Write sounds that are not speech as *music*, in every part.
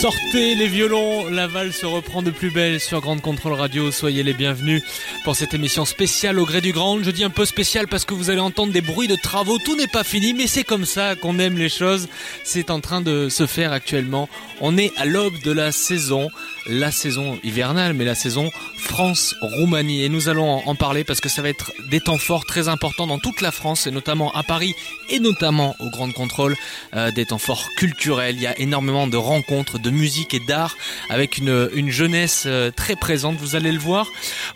Sortez les violons, la valse se reprend de plus belle sur Grande Contrôle Radio. Soyez les bienvenus pour cette émission spéciale au gré du Grand. Je dis un peu spécial parce que vous allez entendre des bruits de travaux. Tout n'est pas fini, mais c'est comme ça qu'on aime les choses. C'est en train de se faire actuellement. On est à l'aube de la saison, la saison hivernale, mais la saison France-Roumanie. Et nous allons en- en parler parce que ça va être des temps forts très importants dans toute la France et notamment à Paris et notamment au Grand Contrôle, euh, des temps forts culturels. Il y a énormément de rencontres, de musique et d'art avec une, une jeunesse euh, très présente. Vous allez le voir.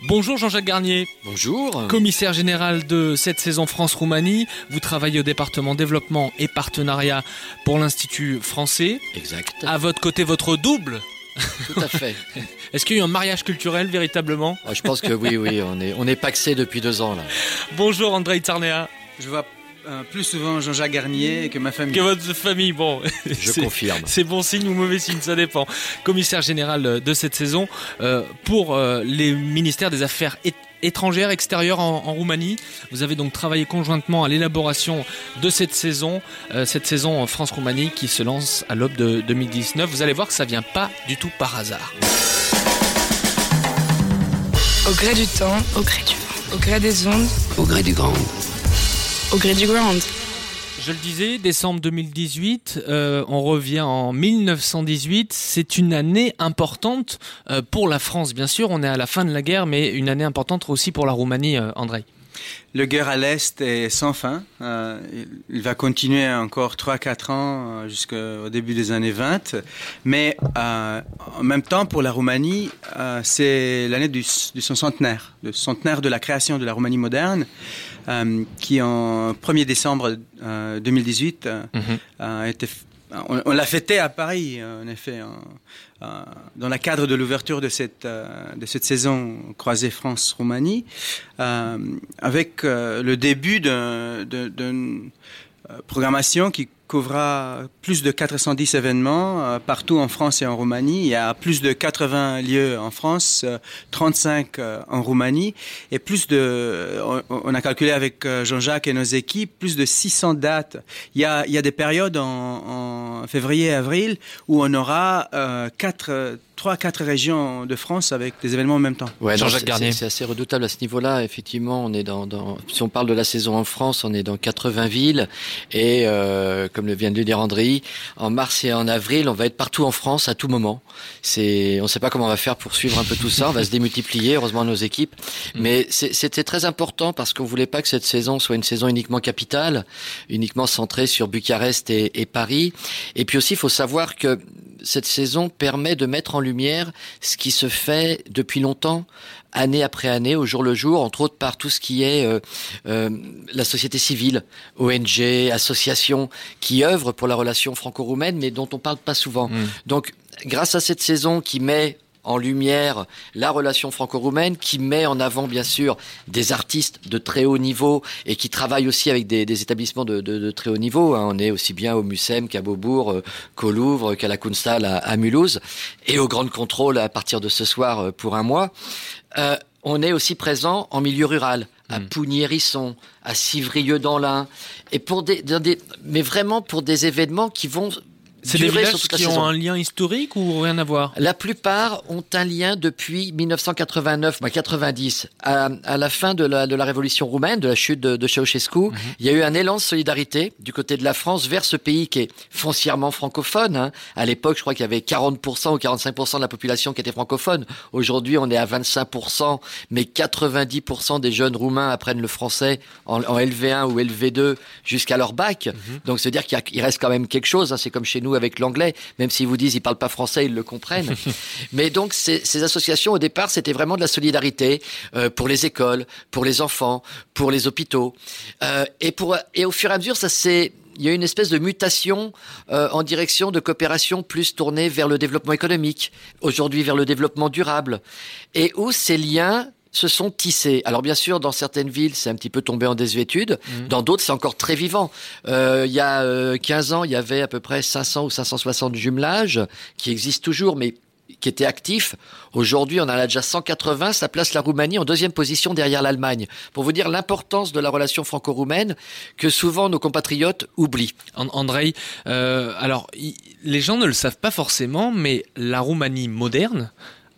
Bonjour Jean-Jacques Garnier, Bonjour. commissaire général de cette saison France-Roumanie. Vous travaillez au département développement et partenariat pour l'Institut français. Exact. À votre côté, votre double. Tout à fait. *laughs* Est-ce qu'il y a eu un mariage culturel véritablement? Ah, Je pense que oui, oui, on est, on est paxé depuis deux ans là. Bonjour André Tsarnea. Je vois euh, plus souvent Jean-Jacques Garnier que ma famille. Que votre famille, bon. *laughs* Je confirme. C'est bon signe ou mauvais signe, ça dépend. Commissaire général euh, de cette saison euh, pour euh, les ministères des Affaires étrangères, extérieures en, en Roumanie. Vous avez donc travaillé conjointement à l'élaboration de cette saison, euh, cette saison en France-Roumanie qui se lance à l'aube de 2019. Vous allez voir que ça vient pas du tout par hasard. au gré du temps, Au gré du vent. au gré des ondes, Au gré du grand. Au gré du grand. Je le disais, décembre 2018, euh, on revient en 1918. C'est une année importante euh, pour la France, bien sûr. On est à la fin de la guerre, mais une année importante aussi pour la Roumanie, euh, André. Le guerre à l'Est est sans fin. Euh, il- va continuer encore 3-4 ans euh, jusqu'au début des années 20. Mais euh, en même temps, pour la Roumanie, euh, c'est l'année du, du son centenaire, le centenaire de la création de la Roumanie moderne, qui en 1er décembre euh, 2018 euh, Mhm. a été on, l'a fêté à Paris, euh, en effet, en- euh, dans le cadre de l'ouverture de cette, euh, de saison croisée France-Roumanie, avec le début d'un- d'un- d'une programmation qui couvrira plus de 410 événements euh, partout en France et en Roumanie. Il y a plus de 80 lieux en France, euh, 35 euh, en Roumanie, et plus de, on, a calculé avec euh, Jean-Jacques et nos équipes, plus de 600 dates. Il y a, il y a des périodes en, en février et avril où on aura euh, quatre, euh, trois, quatre régions de France avec des événements en même temps. Ouais, Jean-Jacques c'est- Garnier. C'est c'est assez redoutable à ce niveau-là. Effectivement, on est dans, dans, si on parle de la saison en France, on est dans 80 villes et euh, comme le vient de le dire André, en mars et en avril, on va être partout en France à tout moment. C'est, on ne sait pas comment on va faire pour suivre un peu tout ça. On va se démultiplier, heureusement nos équipes. Mais c'est- c'était très important parce qu'on voulait pas que cette saison soit une saison uniquement capitale, uniquement centrée sur Bucarest et, et Paris. Et puis aussi, il faut savoir que cette saison permet de mettre en lumière ce qui se fait depuis longtemps, année après année, au jour le jour, entre autres par tout ce qui est euh, euh, la société civile, ONG, associations qui œuvrent pour la relation franco-roumaine, mais dont on parle pas souvent. Mm. Donc, grâce à cette saison qui met en lumière la relation franco-roumaine, qui met en avant bien sûr des artistes de très haut niveau et qui travaillent aussi avec des, des établissements de, de- de très haut niveau. hein. On est aussi bien au Mucem qu'à Beaubourg, euh, qu'au Louvre, qu'à la Kunsthal à, à Mulhouse et au Grand Contrôle à partir de ce soir euh, pour un mois. Euh, on est aussi présent en milieu rural, à Pougny-Hérisson, à Civrieux dans l'Ain, et pour des, mais vraiment pour des événements qui vont C'est des villages sur toute la qui saison. ont un lien historique ou rien à voir? La plupart ont un lien depuis 1989, bah 90, à, à la fin de la, de la révolution roumaine, de la chute de, de Ceausescu. Mhm. Il y a eu un élan de solidarité du côté de la France vers ce pays qui est foncièrement francophone. hein. À l'époque, je crois qu'il y avait 40% ou 45% de la population qui était francophone. Aujourd'hui, on est à 25%, mais 90% des jeunes roumains apprennent le français en, en LV1 ou LV2 jusqu'à leur bac. Donc, c'est dire qu'il reste quand même quelque chose. hein. C'est comme chez nous avec l'anglais. Même s'ils vous disent ils parlent pas français, ils le comprennent. *laughs* Mais donc, ces, ces associations, au départ, c'était vraiment de la solidarité euh, pour les écoles, pour les enfants, pour les hôpitaux. Euh, et, pour, et au fur et à mesure, ça s'est il y a eu une espèce de mutation euh, en direction de coopération plus tournée vers le développement économique, aujourd'hui vers le développement durable, et où ces liens se sont tissés. Alors bien sûr, dans certaines villes, c'est un petit peu tombé en désuétude. Dans d'autres, c'est encore très vivant. Euh, il y a euh, 15 ans, il y avait à peu près 500 ou 560 jumelages qui existent toujours, mais qui étaient actifs. Aujourd'hui, on en a déjà 180. Ça place la Roumanie en deuxième position derrière l'Allemagne. Pour vous dire l'importance de la relation franco-roumaine que souvent nos compatriotes oublient. And- Andrei, euh, alors les gens ne le savent pas forcément, mais la Roumanie moderne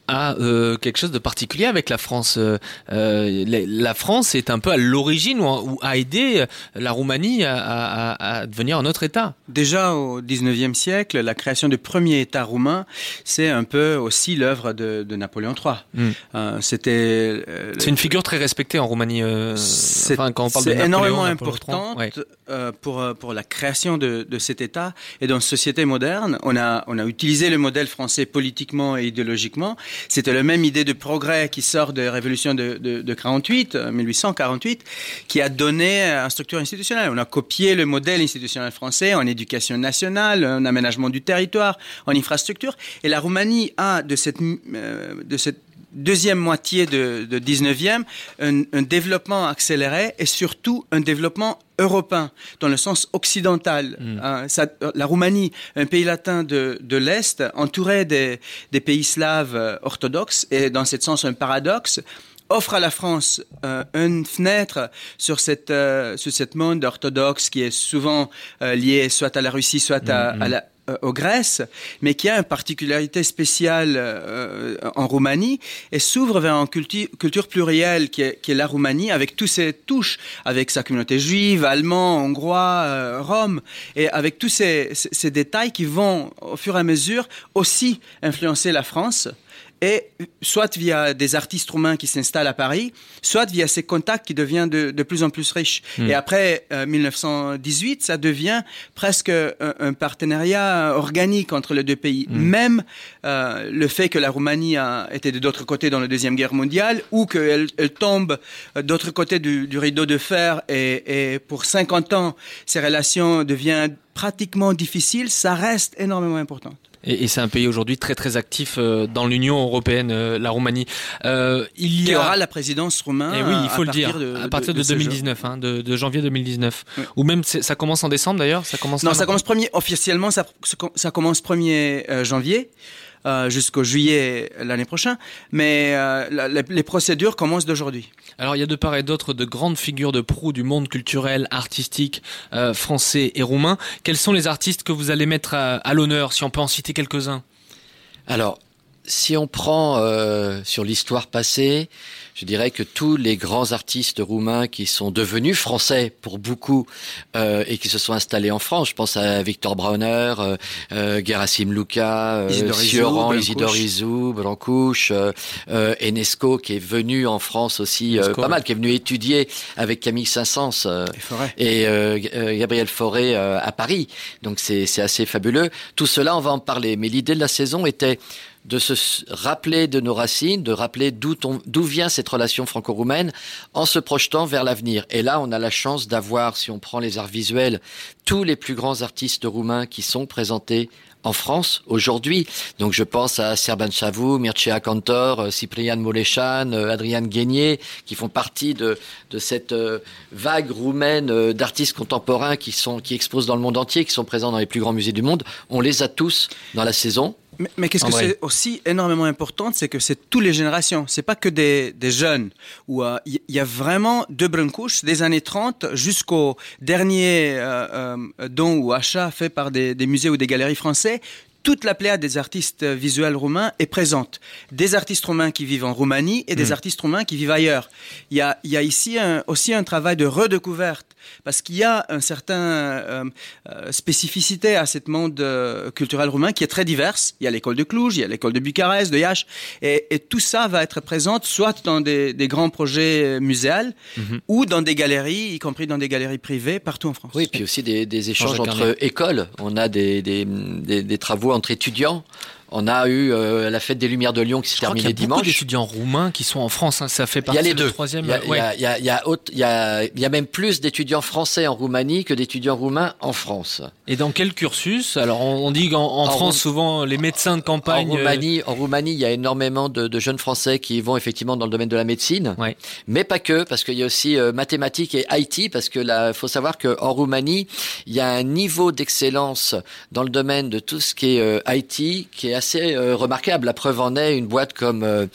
a euh, quelque chose de particulier avec la France. Euh, euh, la, la France est un peu à l'origine ou, a aidé la Roumanie à, à- à- devenir un autre État. Déjà au 19e siècle, la création du premier État roumain, c'est un peu aussi l'œuvre de, de Napoléon III. Mm. Euh, C'était euh, C'est une figure très respectée en Roumanie. euh, C'est enfin, quand on parle de c'est Napoléon, énormément importante ouais. euh, pour, euh, pour la création de, de cet État. Et dans une société moderne, on a, on a utilisé le modèle français politiquement et idéologiquement. C'était la même idée de progrès qui sort de la révolution de, de, de 48, euh, 1848, qui a donné une structure institutionnelle. On a copié le modèle institutionnel français en éducation nationale, en aménagement du territoire, en infrastructure. Et la Roumanie a de euh, de cette deuxième moitié de, de 19e, un, un développement accéléré et surtout un développement européen, dans le sens occidental. Hein, ça- la Roumanie, un pays latin de, de l'Est, entouré des, des pays slaves euh, orthodoxes, et dans ce sens un paradoxe, offre à la France euh, une fenêtre sur cette euh, sur cette monde orthodoxe qui est souvent euh, lié soit à la Russie, soit à, à la euh, aux Grèce, mais qui a une particularité spéciale euh, en Roumanie et s'ouvre vers une culture plurielle qui est, qui est la Roumanie, avec tous ses touches, avec sa communauté juive, allemand, hongrois, euh, rome, et avec tous ces, ces- ces détails qui vont, au fur et à mesure, aussi influencer la France et soit via des artistes roumains qui s'installent à Paris, soit via ces contacts qui deviennent de, de plus en plus riches. Et après euh, 1918, ça devient presque un, un partenariat organique entre les deux pays. Même euh, le fait que la Roumanie a été de l'autre côté dans la Deuxième Guerre mondiale, ou qu'elle elle tombe euh, de l'autre côté du, du rideau de fer, et, et pour 50 ans, ces relations deviennent pratiquement difficiles, ça reste énormément important. Et, et c'est un pays aujourd'hui très très actif euh, dans l'Union européenne, euh, la Roumanie. Euh, il y Qui a... aura la présidence roumaine Et oui, il faut le dire, de- à partir de, de ce jour. 2019, hein, de, de janvier 2019. Oui. Ou même ça commence en décembre d'ailleurs, ça commence. Non, ça commence premier, officiellement, ça, ça commence 1er euh, janvier. Euh, jusqu'au juillet l'année prochaine, mais euh, la- la- les procédures commencent d'aujourd'hui. Alors il y a de part et d'autre de grandes figures de proue du monde culturel, artistique, euh, français et roumain. Quels sont les artistes que vous allez mettre à, à l'honneur, si on peut en citer quelques-uns? Alors, si on prend euh, sur l'histoire passée, je dirais que tous les grands artistes roumains qui sont devenus français pour beaucoup euh, et qui se sont installés en France, je pense à Victor Brauner, euh, euh, Gerasim Luca, euh, Sioran. Isidore Izou, Blancouche, euh, euh, Enesco qui est venu en France aussi euh, Enesco, pas ouais. mal, qui est venu étudier avec Camille Saint-Saëns. euh, et euh, euh, Gabriel Fauré euh, à Paris. Donc c'est assez fabuleux. Tout cela, on va en parler. Mais l'idée de la saison était de se rappeler de nos racines, de rappeler d'où vient cette relation franco-roumaine, en se projetant vers l'avenir. Et là, on a la chance d'avoir, si on prend les arts visuels, tous les plus grands artistes roumains qui sont présentés en France aujourd'hui. Donc je pense à Serban Chavou, Mircea Cantor, euh, Cyprien Molechan, euh, Adrian Guénier, qui font partie de, de cette euh, vague roumaine d'artistes contemporains qui sont qui exposent dans le monde entier, qui sont présents dans les plus grands musées du monde. On les a tous dans la saison. Mais, mais qu'est-ce que c'est aussi énormément important, c'est que c'est toutes les générations. C'est pas que des, des jeunes. Où euh, il y, a vraiment de Brunkouch des années 30 jusqu'au dernier euh, euh, don ou achat fait par des, des musées ou des galeries français. Toute la pléiade des artistes visuels roumains est présente. Des artistes roumains qui vivent en Roumanie et des artistes roumains qui vivent ailleurs. Il y a, il y a ici un- aussi un travail de redécouverte parce qu'il y a un certain euh, euh, spécificité à cette monde euh, culturel roumain qui est très diverse. Il y a l'école de Cluj, il y a l'école de Bucarest, de Iași, et, et tout ça va être présent soit dans des, des grands projets muséals ou dans des galeries, y compris dans des galeries privées partout en France. Oui, puis aussi des, des échanges entre écoles. On a des, des, des, des travaux entre étudiants. On a eu euh, la fête des Lumières de Lyon qui s'est Je crois qu'il y terminée a beaucoup dimanche. d'étudiants roumains qui sont en France. hein. Ça fait Il partie a les du deux. troisième. Il y a, il y ouais. a- il y a- il y a autre- il y a- il y a même plus d'étudiants français en Roumanie que d'étudiants roumains en France. Et dans quel cursus? Alors, on, on dit qu'en en En France, Roum- souvent, les médecins de campagne. En euh, Roumanie, en Roumanie, il y a énormément de, de jeunes Français qui vont effectivement dans le domaine de la médecine, Ouais. mais pas que, parce qu'il y a aussi euh, mathématiques et IT, parce que là, faut savoir qu'en Roumanie, il y a un niveau d'excellence dans le domaine de tout ce qui est euh, IT qui est assez euh, remarquable. La preuve en est une boîte comme euh,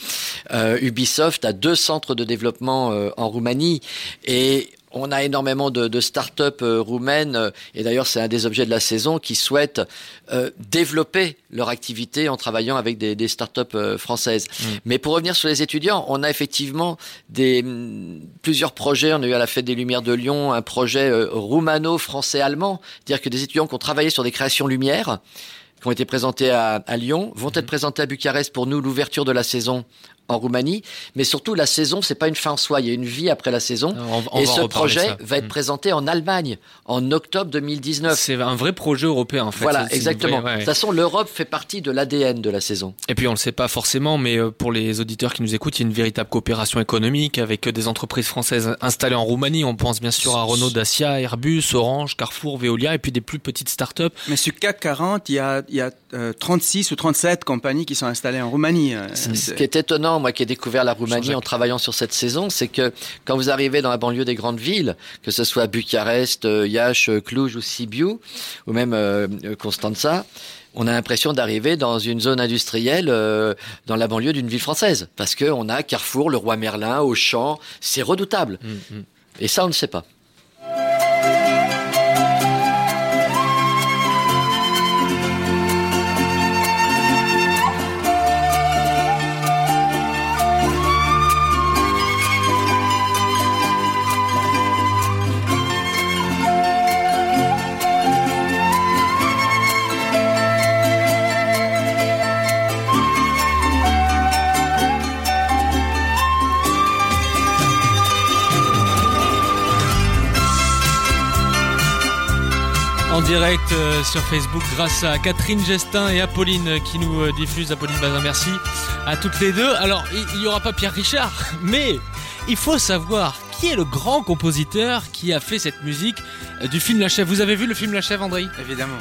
euh, Ubisoft a deux centres de développement en Roumanie et on a énormément de, de start-up roumaines, et d'ailleurs c'est un des objets de la saison, qui souhaitent euh, développer leur activité en travaillant avec des, des start-up françaises. Mais pour revenir sur les étudiants, on a effectivement des, hum, plusieurs projets. On a eu à la Fête des Lumières de Lyon un projet roumano-français-allemand, c'est-à-dire que des étudiants qui ont travaillé sur des créations lumière, qui ont été présentés à, à Lyon, vont être présentés à Bucarest pour nous l'ouverture de la saison en Roumanie, mais surtout la saison, c'est pas une fin en soi, il y a une vie après la saison. On- on et ce projet ça. va être Mm. présenté en Allemagne en octobre 2019. C'est un vrai projet européen, en fait. Voilà, exactement. vraie- ouais. De toute façon, l'Europe fait partie de l'ADN de la saison. Et puis on le sait pas forcément, mais euh, pour les auditeurs qui nous écoutent, il y a une véritable coopération économique avec euh, des entreprises françaises installées en Roumanie. On pense bien sûr à Renault, Dacia, Airbus, Orange, Carrefour, Veolia, et puis des plus petites startups. Mais sur CAC 40, il y a, il y a euh, 36 ou 37 compagnies qui sont installées en Roumanie. Ce qui est étonnant, moi qui ai découvert la Roumanie en travaillant sur cette saison, c'est que quand vous arrivez dans la banlieue des grandes villes, que ce soit Bucarest, euh, Iași, euh, Cluj ou Sibiu, ou même euh, Constanța, on a l'impression d'arriver dans une zone industrielle euh, dans la banlieue d'une ville française. Parce qu'on a Carrefour, le Roi Merlin, Auchan, c'est redoutable. Et ça, on ne sait pas. En direct euh, sur Facebook grâce à Catherine Gestin et Apolline qui nous euh, diffusent. Apolline Bazin, merci à toutes les deux. Alors, il n'y aura pas Pierre Richard, *laughs* mais il faut savoir qui est le grand compositeur qui a fait cette musique euh, du film La Chèvre. Vous avez vu le film La Chèvre, André? Évidemment.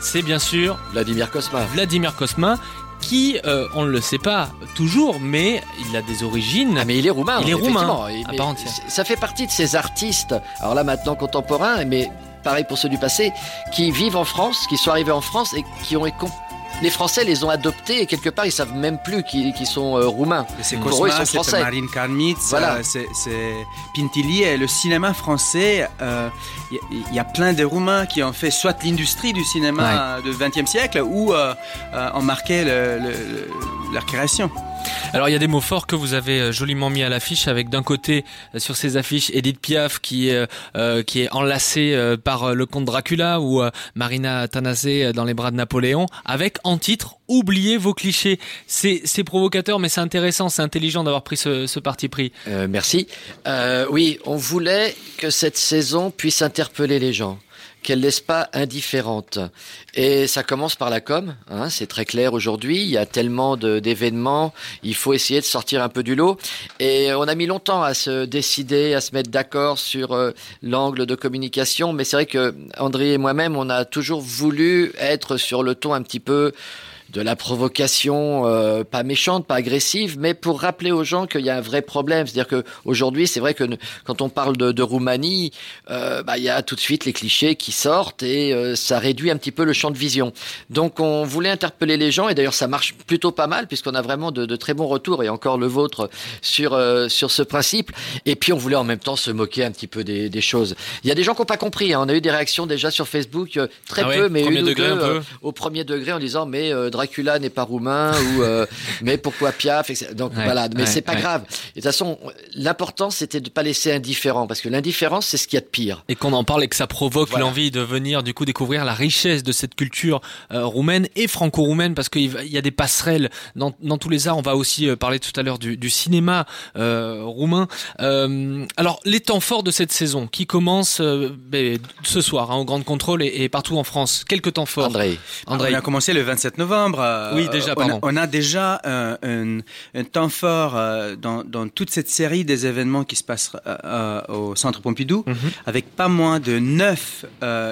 C'est bien sûr Vladimir Kosma. Vladimir Kosma qui, euh, on ne le sait pas toujours, mais il a des origines. Ah mais il est roumain. Il est roumain, à part entière. Ça fait partie de ces artistes, alors là maintenant contemporains, mais pareil pour ceux du passé, qui vivent en France, qui sont arrivés en France et qui ont... écom- Les Français les ont adoptés et quelque part ils savent même plus qu'ils sont euh, roumains. C'est Pour eux, ils Cosma, sont français. Marine Karmitz, Voilà. euh, c'est c'est Pintilli et le cinéma français. euh, Il y, a- il y a plein de Roumains qui ont fait soit l'industrie du cinéma du XXe siècle ou euh, euh, ont marqué le- le- le- leur création. Alors il y a des mots forts que vous avez euh, joliment mis à l'affiche avec d'un côté euh, sur ces affiches Edith Piaf qui est euh, qui est enlacée euh, par euh, le comte Dracula ou euh, Marina Tanasé euh, dans les bras de Napoléon avec en titre oubliez vos clichés. C'est c'est provocateur mais c'est intéressant, c'est intelligent d'avoir pris ce, ce parti pris. Euh, merci. Euh, oui, on voulait que cette saison puisse interpeller les gens, qu'elle laisse pas indifférente. Et ça commence par la com, hein, c'est très clair aujourd'hui. Il y a tellement d'événements, il faut essayer de sortir un peu du lot. Et on a mis longtemps à se décider, à se mettre d'accord sur euh, l'angle de communication. Mais c'est vrai que André et moi-même, on a toujours voulu être sur le ton un petit peu de la provocation, euh, pas méchante, pas agressive, mais pour rappeler aux gens qu'il y a un vrai problème. C'est-à-dire que aujourd'hui, c'est vrai que quand on parle de, de Roumanie, euh, bah, il y a tout de suite les clichés qui sortent et euh, ça réduit un petit peu le champ de vision. Donc on voulait interpeller les gens et d'ailleurs ça marche plutôt pas mal puisqu'on a vraiment de, de, très bons retours et encore le vôtre sur euh, sur ce principe. Et puis on voulait en même temps se moquer un petit peu des, des choses. Il y a des gens qui n'ont pas compris. Hein. On a eu des réactions déjà sur Facebook, euh, très Ah peu, mais une ou deux, un peu. euh, au premier degré en disant mais euh, Dracula n'est pas roumain ou euh, *laughs* mais pourquoi Piaf etc. donc Ouais, voilà mais ouais, c'est pas ouais. grave et de toute façon l'important c'était de pas laisser indifférent parce que l'indifférence c'est ce qu'il y a de pire Et qu'on en parle et que ça provoque Voilà. l'envie de venir du coup découvrir la richesse de cette culture euh, roumaine et franco-roumaine parce qu'il y a des passerelles dans, dans tous les arts. On va aussi euh, parler tout à l'heure du, du cinéma euh, roumain. Euh, alors les temps forts de cette saison qui commence euh, ben, ce soir hein, au Grand Contrôle et, et partout en France. Quelques temps forts. André André. On a commencé le 27 novembre. Euh, Oui, déjà, on a-. On a, déjà euh, un, un temps fort euh, dans, dans toute cette série des événements qui se passent au Centre Pompidou, Mhm. avec pas moins de neuf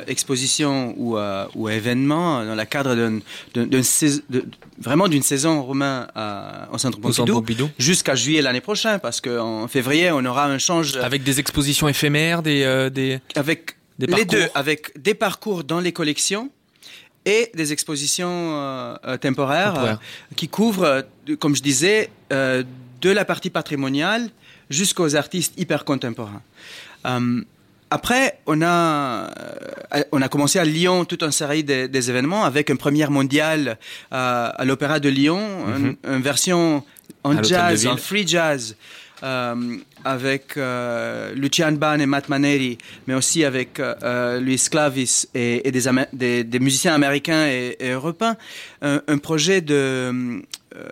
expositions ou, ou événements dans le cadre d'un- d'un- d'un sais- de- vraiment d'une saison roumain à- au Centre Pompidou, Pompidou. jusqu'à juillet l'année prochaine, parce qu'en février, on aura un change Avec des expositions éphémères, des, des... avec les deux, avec des parcours dans les collections et des expositions euh, euh, temporaires, Temporaires. euh, qui couvrent, euh, comme je disais, euh, de la partie patrimoniale jusqu'aux artistes hyper contemporains. Euh, après, on a, euh, on a commencé à Lyon toute une série de- des événements avec une première mondiale euh, à l'Opéra de Lyon, une, une version À en jazz, en free jazz, euh, avec euh, Lucian Ban et Matt Maneri, mais aussi avec euh, Luis Clavis et, et des, Amé- des, des musiciens américains et, et européens. Un, un projet de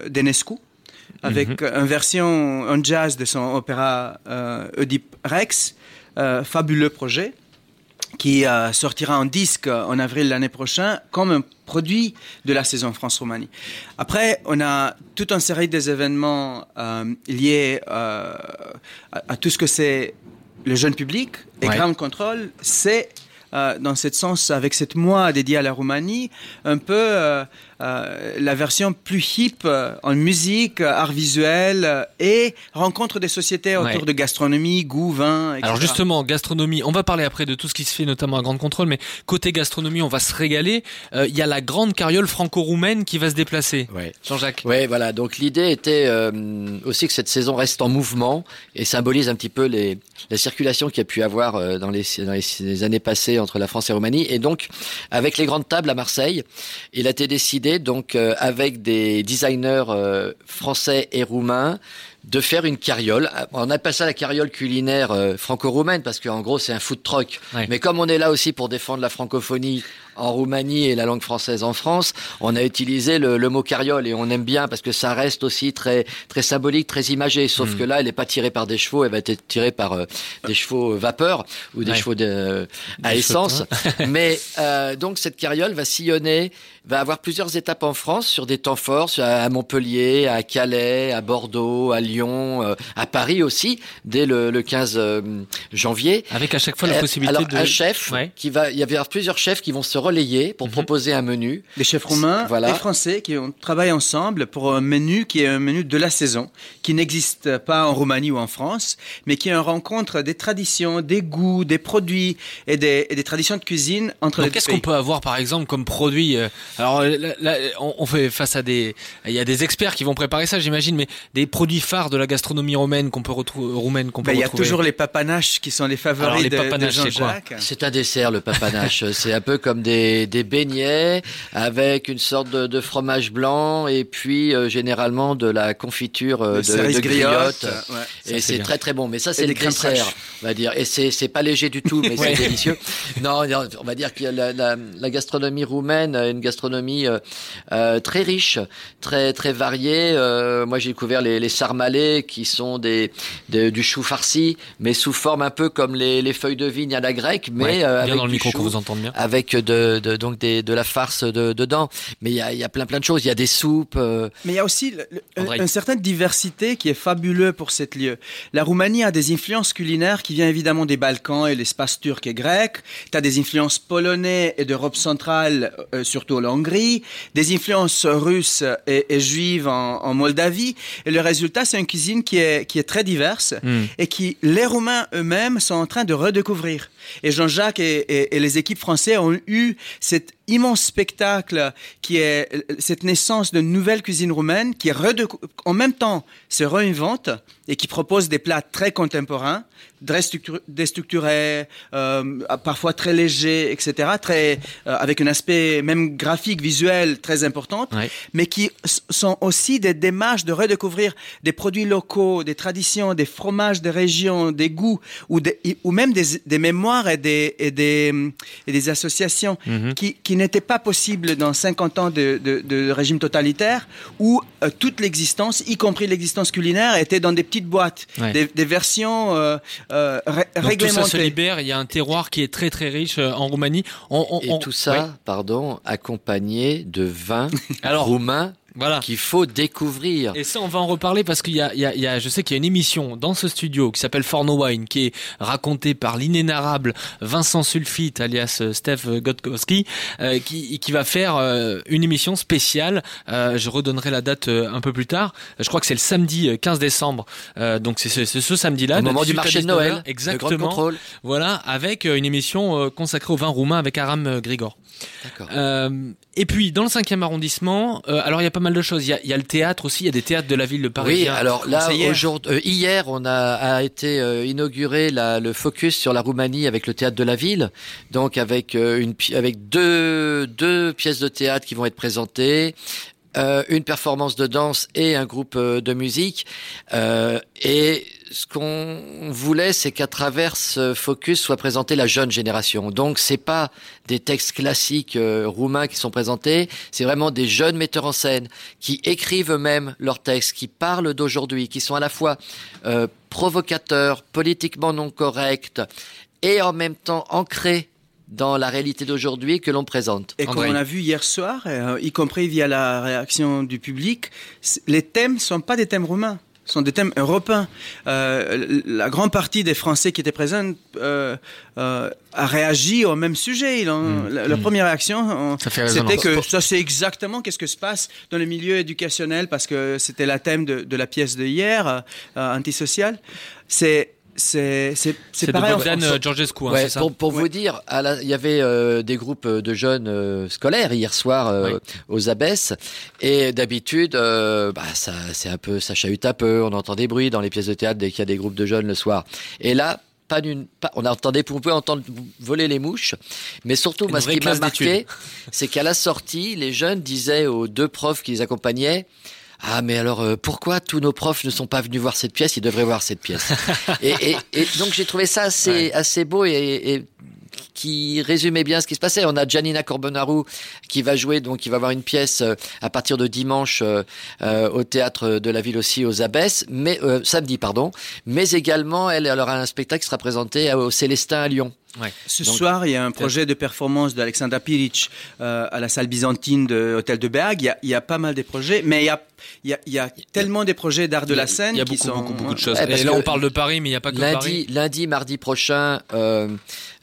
d'Enescu, avec une version en jazz de son opéra Oedipe Rex, fabuleux projet qui euh, sortira en disque en avril l'année prochaine comme un produit de la saison France-Roumanie. Après, on a toute une série des événements euh, liés euh, à, à tout ce que c'est le jeune public et Ouais. Ground Control, c'est euh, dans ce sens, avec cette mois dédié à la Roumanie, un peu euh, la version plus hip euh, en musique, euh, art visuel euh, et rencontre des sociétés autour Ouais. de gastronomie, goût, vin, etc. Alors justement, gastronomie, on va parler après de tout ce qui se fait notamment à Grande Contrôle, mais côté gastronomie, on va se régaler. Euh, Il y a la grande carriole franco-roumaine qui va se déplacer. ouais Jean-Jacques. Ouais, voilà. Donc l'idée était euh, aussi que cette saison reste en mouvement et symbolise un petit peu les, la circulation qu'il y a pu avoir euh, dans, les, dans les, les années passées entre la France et Roumanie. Et donc, avec les grandes tables à Marseille, il a été décidé, donc euh, avec des designers euh, français et roumains, de faire une carriole. On appelle ça la carriole culinaire euh, franco-roumaine parce qu'en gros c'est un food truck. Ouais. Mais comme on est là aussi pour défendre la francophonie en Roumanie et la langue française en France, on a utilisé le, le mot carriole et on aime bien parce que ça reste aussi très très symbolique, très imagé. Sauf que là, elle n'est pas tirée par des chevaux, elle va être tirée par euh, des chevaux vapeur ou des Ouais. chevaux de, à Des essence. Mais donc cette carriole va sillonner, va avoir plusieurs étapes en France sur des temps forts, à Montpellier, à Calais, à Bordeaux, à Lyon, euh, à Paris aussi, dès le, le 15 euh, janvier. Avec à chaque fois la Euh, possibilité Alors de... un chef Ouais. qui va, il y avait plusieurs chefs qui vont se relayer pour proposer un menu. des chefs roumains Voilà. français qui ont travaillé ensemble pour un menu qui est un menu de la saison, qui n'existe pas en Roumanie ou en France, mais qui est une rencontre des traditions, des goûts, des produits et des, et des traditions de cuisine entre Donc les deux qu'est-ce qu'on pays. peut avoir par exemple comme produit euh, Alors là, là, on, on fait face à des, il y a des experts qui vont préparer ça, j'imagine, mais des produits phares de la gastronomie romaine qu'on peut retrouver, roumaine qu'on peut Ben, il y a retrouver. toujours les papanaches qui sont les favoris Alors, les de- Jean-Jacques. C'est un dessert, le papanache. *laughs* c'est un peu comme des, des beignets avec une sorte de, de fromage blanc et puis euh, généralement de la confiture euh, De de, griotte. ouais. Et c'est très très bon. Mais ça, c'est des le dessert, on va dire. Et c'est c'est pas léger du tout, mais *laughs* c'est délicieux. Non, non, on va dire que la, la, la gastronomie roumaine une gastronomie euh, euh, très riche, très très variée. Euh, moi, j'ai découvert les, les sarmalés qui sont des, des- du chou farci, mais sous forme un peu comme les, les feuilles de vigne à la grecque, mais Ouais, euh, bien avec dans le du micro chou vous bien. avec de, de, donc des, de la farce de, dedans. Mais il y a, il y a plein plein de choses. Il y a des soupes. euh, Mais il y a aussi le- le- André. une certaine diversité qui est fabuleux pour cette lieu. La Roumanie a des influences culinaires qui viennent évidemment des Balkans et l'espace turc et grec. Tu as des influences polonais et d'Europe centrale, euh, surtout en Hongrie, des influences russes et, et juives en, en Moldavie. Et le résultat, c'est une cuisine qui est, qui est très diverse Hmm. et qui les Roumains eux-mêmes sont en train de redécouvrir. Et Jean-Jacques et, et- et les équipes françaises ont eu cet immense spectacle qui est euh, cette naissance de nouvelle cuisine roumaine qui en même temps se réinvente et qui propose des plats très contemporains, très déstructurés, euh, parfois très légers, etc., très euh, avec un aspect même graphique, visuel très important, Ouais. mais qui sont aussi des démarches de redécouvrir des produits locaux, des traditions, des fromages de région, des goûts, ou, des- ou même des, des mémoires et des, et des, et des associations Mhm. qui, qui n'étaient pas possibles dans 50 ans de, de, de régime totalitaire, où euh, toute l'existence, y compris l'existence culinaire, était dans des petites boîtes, Ouais. des, des versions euh, euh, ré- Donc tout ça se réglementées. libère. Il y a un terroir qui est très très riche euh, en Roumanie. On, on- et on- tout ça, pardon, accompagné de vins *laughs* Alors, roumains voilà. qu'il faut découvrir. Et ça, on va en reparler parce qu'il y a, il y a, il y a- je sais qu'il y a une émission dans ce studio qui s'appelle Forno Wine, qui est racontée par l'inénarrable Vincent Sulfite, alias euh, Steph Gotkowski, euh, qui, qui va faire euh, une émission spéciale. Euh, je redonnerai la date un peu plus tard. Je crois que c'est le samedi euh, 15 décembre. Donc c'est ce, samedi-là. Au moment du 18 à marché de 19 heures. Noël, Exactement. Voilà, avec une émission consacrée au vin roumain avec Aram Grigor. D'accord. Et puis dans le 5e arrondissement, alors il y a pas mal de choses. Il y a, il y a le théâtre aussi, il y a des théâtres de la ville de Paris. Oui, alors là, aujourd'hui, euh, hier, on a, a été euh, inauguré la, le focus sur la Roumanie avec le théâtre de la ville, donc avec euh, une avec deux deux pièces de théâtre qui vont être présentées. Euh, une performance de danse et un groupe euh, de musique. Euh, et ce qu'on voulait, c'est qu'à travers ce focus soit présentée la jeune génération. Donc, c'est pas des textes classiques euh, roumains qui sont présentés, c'est vraiment des jeunes metteurs en scène qui écrivent eux-mêmes leurs textes, qui parlent d'aujourd'hui, qui sont à la fois euh, provocateurs, politiquement non corrects et en même temps ancrés dans la réalité d'aujourd'hui que l'on présente. Et comme on a vu hier soir, euh, y compris via la réaction du public, les thèmes sont pas des thèmes roumains, sont des thèmes européens. Euh, la grande partie des Français qui étaient présents euh, euh, a réagi au même sujet. Ils ont- la, la première réaction, c'était que ça c'est exactement qu'est-ce que se passe dans le milieu éducationnel parce que c'était la thème de, de la pièce de hier, euh, euh, antisocial. C'est c'est c'est c'est de pareil. en- Bogdan en- euh, Georgescu, hein, Ouais, c'est ça pour pour Ouais. vous dire, il y avait euh, des groupes de jeunes euh, scolaires hier soir euh, Oui. aux Abbesses, et d'habitude, euh, bah, ça c'est un peu, ça chahute un peu, on entend des bruits dans les pièces de théâtre dès qu'il y a des groupes de jeunes le soir. Et là, pas d'une, pas, on entendait, vous pouvez entendre voler les mouches, mais surtout, moi, ce qui m'a marqué, c'est qu'à la sortie, les jeunes disaient aux deux profs qui les accompagnaient. Ah mais alors euh, pourquoi tous nos profs ne sont pas venus voir cette pièce? Ils devraient voir cette pièce. *laughs* et, et, et donc j'ai trouvé ça assez Ouais. assez beau et, et qui résumait bien ce qui se passait. On a Janina Corbonaro qui va jouer, donc qui va avoir une pièce euh, à partir de dimanche euh, euh, au théâtre de la ville aussi aux Abbesses, mais euh, samedi pardon, mais également elle, elle aura un spectacle qui sera présenté au Célestin à Lyon. Ce Donc, soir, il y a un projet de performance d'Alexandra Piric euh, à la salle byzantine de Hôtel de Berg. Il y a, il y a pas mal de projets, mais il y a, il y a, il y a tellement des projets d'art de la scène Il y a qui beaucoup, sont beaucoup, beaucoup de choses. Ouais, et là, on parle de Paris, mais il n'y a pas que lundi, Paris. lundi, mardi prochain, euh,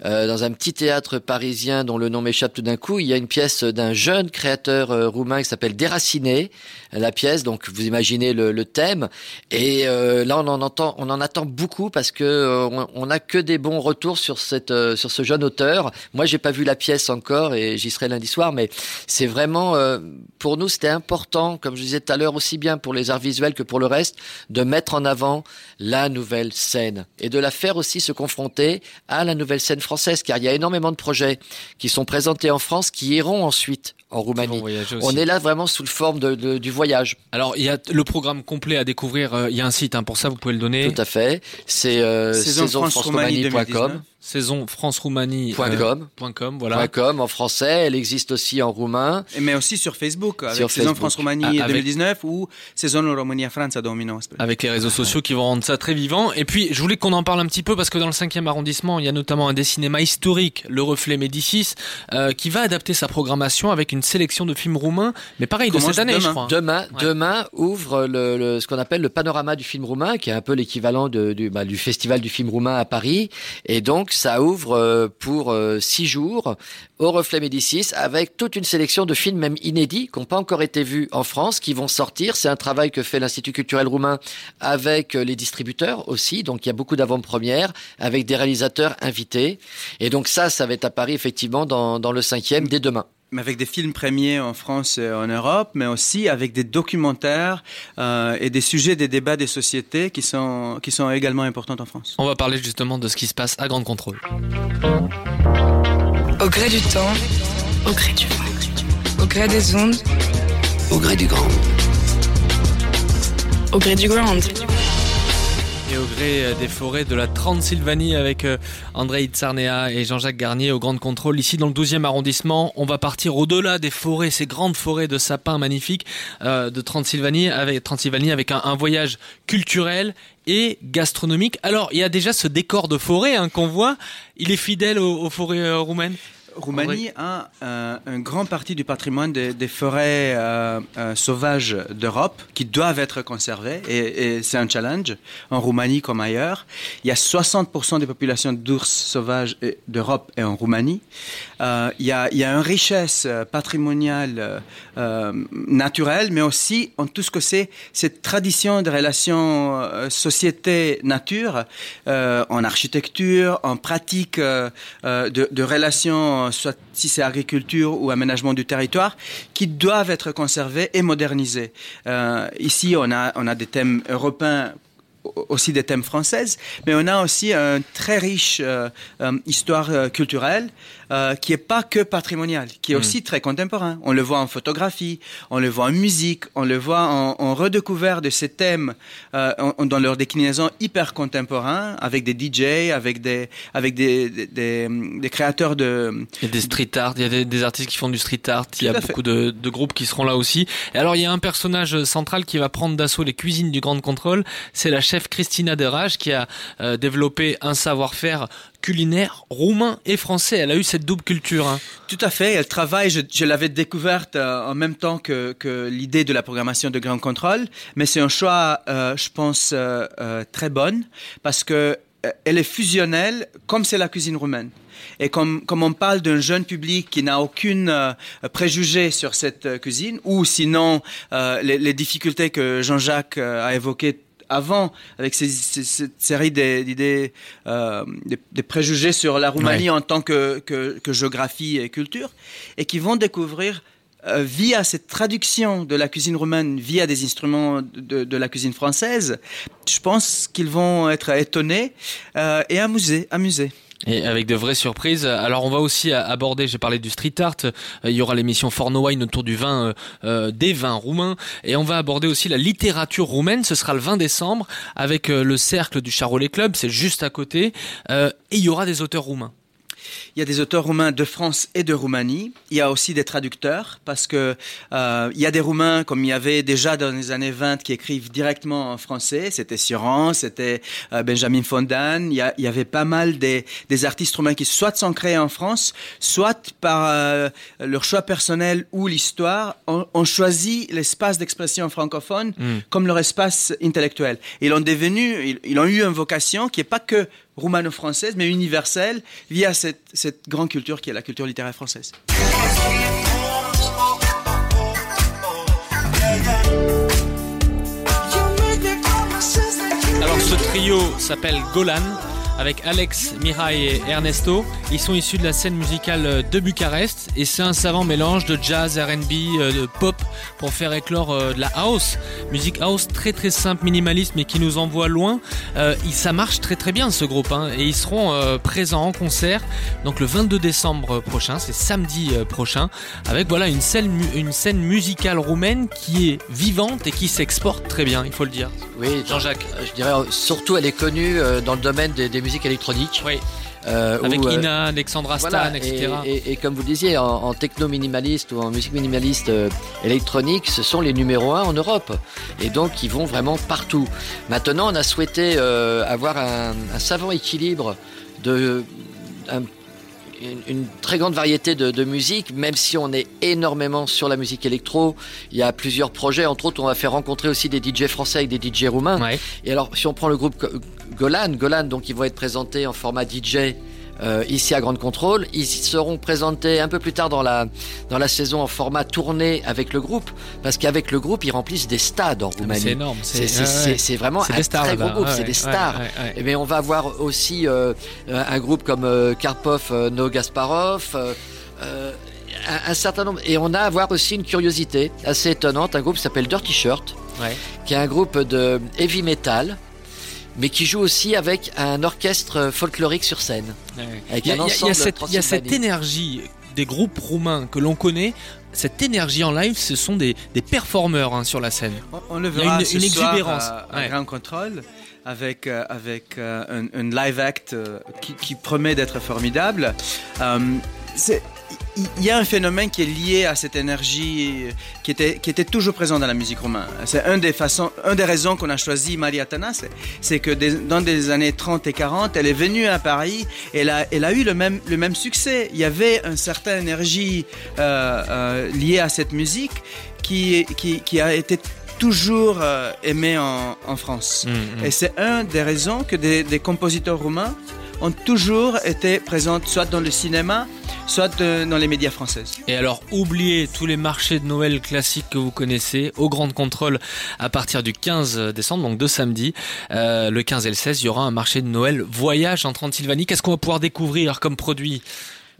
euh, dans un petit théâtre parisien dont le nom m'échappe tout d'un coup, il y a une pièce d'un jeune créateur euh, roumain qui s'appelle Déraciné. La pièce, donc vous imaginez le, le thème. Et euh, là, on en entend, on en attend beaucoup parce que euh, on n'a que des bons retours sur cette, euh, sur ce jeune auteur. Moi, j'ai pas vu la pièce encore et j'y serai lundi soir, mais c'est vraiment euh, pour nous, c'était important, comme je disais tout à l'heure, aussi bien pour les arts visuels que pour le reste, de mettre en avant la nouvelle scène et de la faire aussi se confronter à la nouvelle scène française, car il y a énormément de projets qui sont présentés en France qui iront ensuite en Roumanie. On est là vraiment sous le forme de, de- du voyage. Alors, il y a le programme complet à découvrir. euh, Il y a un site hein, pour ça, vous pouvez le donner. Tout à fait. C'est euh, Saison France Roumanie saisonfranceroumanie.com. 2019. Saison France Roumanie. Point com. point com, voilà. Point .com en français. Elle existe aussi en roumain. Et Mais aussi sur Facebook, avec Sur Saison. France Roumanie Ah, avec- 2019 ou Saison Romania Franza Domino. avec les réseaux sociaux qui vont rendre ça très vivant. Et puis, je voulais qu'on en parle un petit peu parce que dans le 5e arrondissement, il y a notamment un des cinémas historiques, le Reflet Médicis, euh, qui va adapter sa programmation avec une sélection de films roumains, mais pareil de Commence cette année, demain. je crois. Demain, Ouais. demain ouvre le, le- ce qu'on appelle le panorama du film roumain, qui est un peu l'équivalent de- du, bah, du festival du film roumain à Paris. Et donc, ça ouvre euh, pour euh, six jours au Reflet Médicis, avec toute une sélection de films même inédits qui n'ont pas encore été vus en France, qui vont sortir. C'est un travail que fait l'Institut culturel roumain avec euh, les distributeurs aussi. Donc, il y a beaucoup d'avant-premières avec des réalisateurs invités. Et donc, ça, ça va être à Paris, effectivement, dans, dans le cinquième, dès demain. Mais avec des films premiers en France et en Europe, mais aussi avec des documentaires euh, et des sujets des débats des sociétés qui sont, qui sont également importants en France. On va parler justement de ce qui se passe à Grande Contrôle. Au gré du temps, Au gré du vent. au gré des ondes, Au gré du grand. Au gré du grand. Euh, des forêts de la Transylvanie avec euh, André Itzarnea et Jean-Jacques Garnier au Grand Contrôle ici dans le 12e arrondissement. On va partir au-delà des forêts, ces grandes forêts de sapins magnifiques euh, de Transylvanie avec, Transylvanie avec un, voyage culturel et gastronomique. Alors, il y a déjà ce décor de forêt hein, qu'on voit. Il est fidèle aux, forêts roumaines? Roumanie a euh, un grand parti du patrimoine des, des forêts euh, euh, sauvages d'Europe qui doivent être conservées et, et c'est un challenge en Roumanie comme ailleurs. Il y a 60% des populations d'ours sauvages d'Europe et en Roumanie. Euh, il, y a, il y a une richesse patrimoniale naturelle, mais aussi en tout ce que c'est cette tradition de relation euh, société-nature en architecture, en pratique de, de relations, soit si c'est agriculture ou aménagement du territoire, qui doivent être conservées et modernisées. Euh, ici, on a, on a des thèmes européens au- aussi des thèmes françaises, mais on a aussi une très riche euh, euh, histoire culturelle euh, qui est pas que patrimoniale, qui est aussi très contemporain. On le voit en photographie, on le voit en musique, on le voit en, en redécouvert de ces thèmes euh, en- dans leur déclinaison hyper contemporain, avec des DJ, avec des avec des, des, des, des créateurs de Il y a des street art, il y a des, artistes qui font du street art, il y a beaucoup de, de groupes qui seront là aussi. Et alors il y a un personnage central qui va prendre d'assaut les cuisines du Grand Contrôle, c'est la chef Christina Derage qui a euh, développé un savoir-faire culinaire roumain et français. Elle a eu cette double culture. hein. Tout à fait. Elle travaille, je, l'avais découverte euh, en même temps que, que l'idée de la programmation de Grand Contrôle, mais c'est un choix, euh, je pense, euh, très bonne parce que elle est fusionnelle comme c'est la cuisine roumaine. Et comme, comme on parle d'un jeune public qui n'a aucune préjugé sur cette cuisine, ou sinon les, difficultés que Jean-Jacques a évoquées avant, avec ces, ces- cette série d'idées, euh, des, des préjugés sur la Roumanie en tant que, que, que géographie et culture, et qui vont découvrir euh, via cette traduction de la cuisine roumaine, via des instruments de, de la cuisine française, je pense qu'ils vont être étonnés euh, et amusés. amusés. Et avec de vraies surprises. Alors on va aussi aborder, j'ai parlé du street art, euh, il y aura l'émission Forno Wine autour du vin, euh, euh, des vins roumains, et on va aborder aussi la littérature roumaine, ce sera le 20 décembre, avec le cercle du Charolais Club, c'est juste à côté, euh, et il y aura des auteurs roumains. Il y a des auteurs roumains de France et de Roumanie. Il y a aussi des traducteurs parce que euh, il y a des Roumains comme il y avait déjà dans les années 20 qui écrivent directement en français. C'était Suran, c'était euh, Benjamin Fondan. Il y, a- il y avait pas mal des, des artistes roumains qui soit sont créés en France, soit par euh, leur choix personnel ou l'histoire, ont, choisi l'espace d'expression francophone comme leur espace intellectuel. Ils ont devenu, ils, ils ont eu une vocation qui est pas que roumano-française, mais universelle via cette, cette grande culture qui est la culture littéraire française. Alors ce trio s'appelle Golan. Avec Alex, Mihai et Ernesto. Ils sont issus de la scène musicale de Bucarest et c'est un savant mélange de jazz, R&B, euh, de pop pour faire éclore euh, de la house, musique house très très simple, minimaliste mais qui nous envoie loin. Euh, ça marche très très bien ce groupe hein, et ils seront présents en concert donc le 22 décembre prochain, c'est samedi prochain, avec voilà une scène, une scène musicale roumaine qui est vivante et qui s'exporte très bien, il faut le dire. Oui, Jean-Jacques. Je dirais surtout elle est connue dans le domaine des, des musiques électroniques. Oui. Euh, Avec euh, Ina, Alexandra Stan, etc. Et, comme vous le disiez, en, techno minimaliste ou en musique minimaliste euh, électronique, ce sont les numéros 1 en Europe. Et donc, ils vont vraiment partout. Maintenant, on a souhaité avoir un, savant équilibre de une, très grande variété de, de, musique, même si on est énormément sur la musique électro. Il y a plusieurs projets, entre autres, on va faire rencontrer aussi des DJ français avec des DJ roumains. Et alors, si on prend le groupe Golan, Golan, donc ils vont être présentés en format DJ euh, ici à Grande Contrôle. Ils seront présentés un peu plus tard dans la, dans la saison en format tourné avec le groupe, parce qu'avec le groupe, ils remplissent des stades en Roumanie. C'est énorme. C'est vraiment un très gros groupe, c'est des stars. Et eh bien, on va avoir aussi euh, un groupe comme euh, Karpov, euh, No Gasparov. Un, un, certain nombre. Et on a à voir aussi une curiosité assez étonnante, un groupe qui s'appelle Dirty Shirt, qui est un groupe de heavy metal mais qui joue aussi avec un orchestre folklorique sur scène. il, y a, cette, énergie des groupes roumains que l'on connaît. Cette énergie en live, ce sont des, des performeurs hein, sur la scène. On, le verra il y a une, exubérance. À, Grand Control avec, euh, avec euh, un, live act euh, qui, qui, promet d'être formidable. c'est il y a un phénomène qui est lié à cette énergie qui était, qui était toujours présente dans la musique romaine. C'est un des façons, des raisons qu'on a choisi Maria Tanas, c'est que dans des années 30 et 40, elle est venue à Paris et elle a, elle a eu le même, le même succès. Il y avait une certaine énergie euh, euh, liée à cette musique qui, qui, qui a été toujours euh, aimée en, en France. Mmh, mmh. Et c'est un des raisons que des, des compositeurs roumains ont toujours été présentes soit dans le cinéma, soit dans les médias français. Et alors, oubliez tous les marchés de Noël classiques que vous connaissez, au Grand Contrôle, à partir du 15 décembre, donc de samedi, euh, le 15 et le 16, il y aura un marché de Noël voyage en Transylvanie. Qu'est-ce qu'on va pouvoir découvrir comme produit?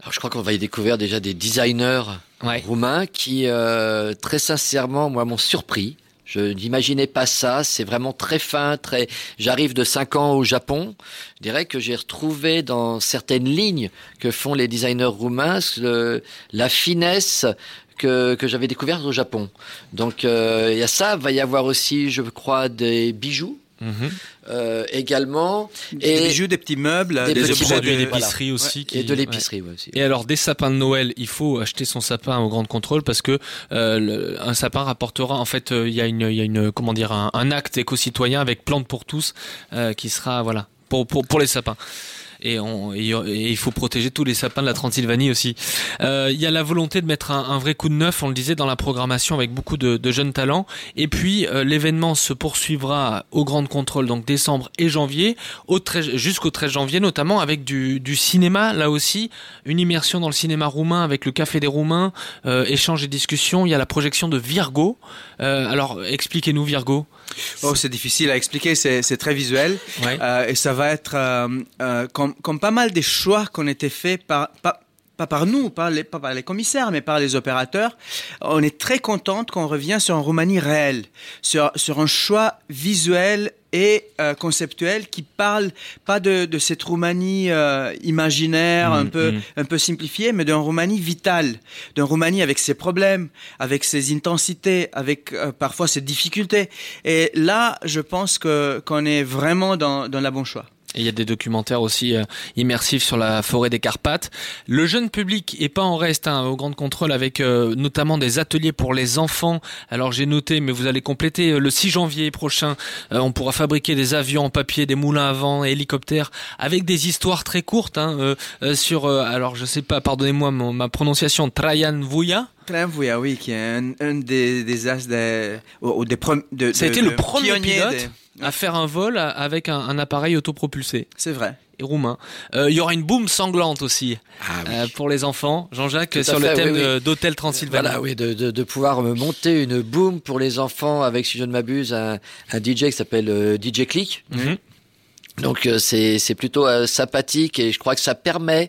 Alors, je crois qu'on va y découvrir déjà des designers roumains qui, euh, très sincèrement, moi, m'ont surpris. Je n'imaginais pas ça. C'est vraiment très fin, très. J'arrive de 5 ans au Japon. Je dirais que j'ai retrouvé dans certaines lignes que font les designers roumains la finesse que, que j'avais découverte au Japon. Donc euh, il y a ça. Va y avoir aussi, je crois, des bijoux Euh, également. Et des bijoux, des petits meubles, des, des objets d'épicerie aussi. et de l'épicerie aussi. Et alors des sapins de Noël, il faut acheter son sapin au Grand Contrôle parce que euh, un sapin rapportera, en fait, euh, il y a une, il y a une, comment dire, un, un acte éco-citoyen avec plantes pour tous euh, qui sera, voilà, pour, pour, pour les sapins et, il faut protéger tous les sapins de la Transylvanie aussi. Euh, il y a la volonté de mettre un, vrai coup de neuf, on le disait, dans la programmation avec beaucoup de, jeunes talents. Et puis euh, l'événement se poursuivra au Grand Contrôle, donc décembre et janvier, jusqu'au 13 janvier notamment, avec du, du, cinéma, là aussi, une immersion dans le cinéma roumain avec le Café des Roumains, euh, échange et discussion. Il y a la projection de Virgo. Alors expliquez-nous Virgo. Oh, c'est difficile à expliquer, c'est très visuel. Euh, et ça va être euh, euh, comme, comme, pas mal des choix qu'on était faits par, pas, pas par nous, pas, les, pas par les commissaires, mais par les opérateurs. On est très contente qu'on revient sur une Roumanie réelle, sur, sur un choix visuel et euh, conceptuel qui parle pas de, de cette Roumanie euh, imaginaire, un mm, peu mm. un peu simplifiée, mais d'une Roumanie vitale, d'une Roumanie avec ses problèmes, avec ses intensités, avec euh, parfois ses difficultés. Et là, je pense que qu'on est vraiment dans dans la bonne choix. Et il y a des documentaires aussi euh, immersifs sur la forêt des Carpates. Le jeune public est pas en reste hein, au Grand Contrôle avec euh, notamment des ateliers pour les enfants. Alors j'ai noté, mais vous allez compléter, euh, le 6 janvier prochain, on pourra fabriquer des avions en papier, des moulins à vent, hélicoptères, avec des histoires très courtes hein, sur, alors je sais pas, pardonnez-moi ma prononciation, Trajan Vuya. Trajan Vuya, oui, qui est un, un des, des as des, ou, des de, été le premier pilote à faire un vol avec un, appareil autopropulsé. C'est vrai. Et roumain. Euh, il y aura une boum sanglante aussi ah euh, pour les enfants. Jean-Jacques, sur le thème d'Hôtel Transylvanie. Voilà, oui, de, de, de, pouvoir monter une boum pour les enfants avec, si je ne m'abuse, un, un DJ qui s'appelle euh, DJ Click. Mhm Donc c'est c'est plutôt euh, sympathique et je crois que ça permet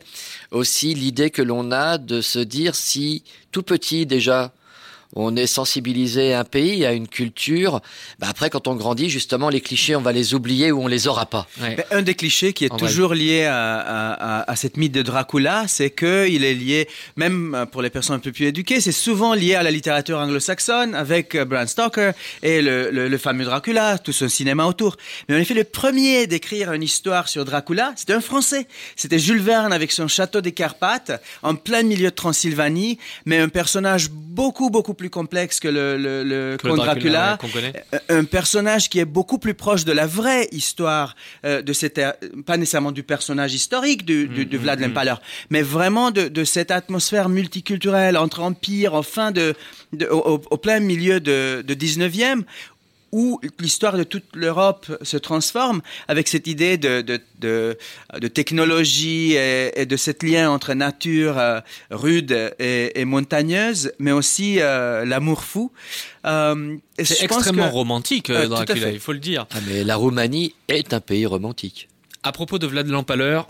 aussi l'idée que l'on a de se dire si tout petit déjà on est sensibilisé à un pays, à une culture. Bah après, quand on grandit, justement, les clichés, on va les oublier ou on les aura pas. Ouais. Un des clichés qui est toujours lié à, à, à, à cette mythe de Dracula, c'est que il est lié, même pour les personnes un peu plus éduquées, c'est souvent lié à la littérature anglo-saxonne avec euh, Bram Stoker et le, le, le fameux Dracula, tout son cinéma autour. Mais en effet, le premier d'écrire une histoire sur Dracula, c'était un Français. C'était Jules Verne avec son château des Carpates, en plein milieu de Transylvanie, mais un personnage beaucoup, beaucoup plus complexe que le, le, le Que le comte Dracula. ouais. Euh, un personnage qui est beaucoup plus proche de la vraie histoire euh, de cette euh, pas nécessairement du personnage historique du, du, de Vlad l'Impaler mais vraiment de, de cette atmosphère multiculturelle entre empires en fin de, de au, au- plein milieu de, de 19e où l'histoire de toute l'Europe se transforme avec cette idée de, de, de, de technologie et, et de cet lien entre nature euh, rude et, et montagneuse, mais aussi euh, l'amour fou. Euh, et C'est extrêmement que- romantique, à Dracula, il faut le dire. Ah, mais la Roumanie est un pays romantique. À propos de Vlad l'Empaleur,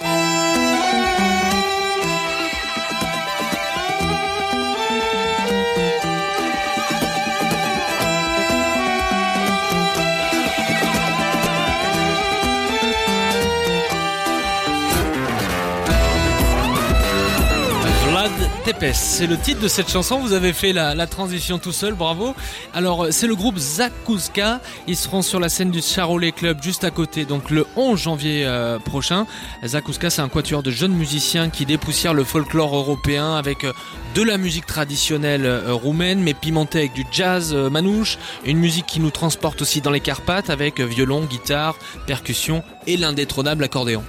C'est le titre de cette chanson. Vous avez fait la, transition tout seul, bravo. Alors, c'est le groupe Zakouska. Ils seront sur la scène du Charolais Club juste à côté, donc le 11 janvier euh, prochain. Zakouska, c'est un quatuor de jeunes musiciens qui dépoussièrent le folklore européen avec euh, de la musique traditionnelle euh, roumaine, mais pimentée avec du jazz euh, manouche. Une musique qui nous transporte aussi dans les Carpates avec euh, violon, guitare, percussion et l'indétrônable accordéon.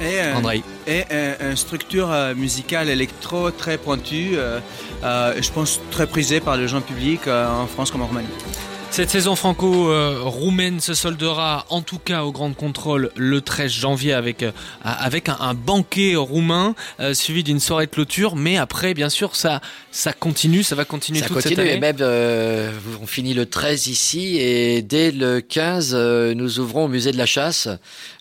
Et, euh, Andrei. et euh, une structure euh, musicale électro très pointue, euh, euh, et je pense très prisée par le grand public euh, en France comme en Roumanie. Cette saison franco-roumaine se soldera en tout cas au Grand Contrôle le 13 janvier avec, euh, avec un, un banquet roumain euh, suivi d'une soirée de clôture. Mais après, bien sûr, ça, ça continue, ça va continuer Ça toute continue cette et année. même euh, on finit le 13 ici et dès le 15 euh, nous ouvrons au musée de la chasse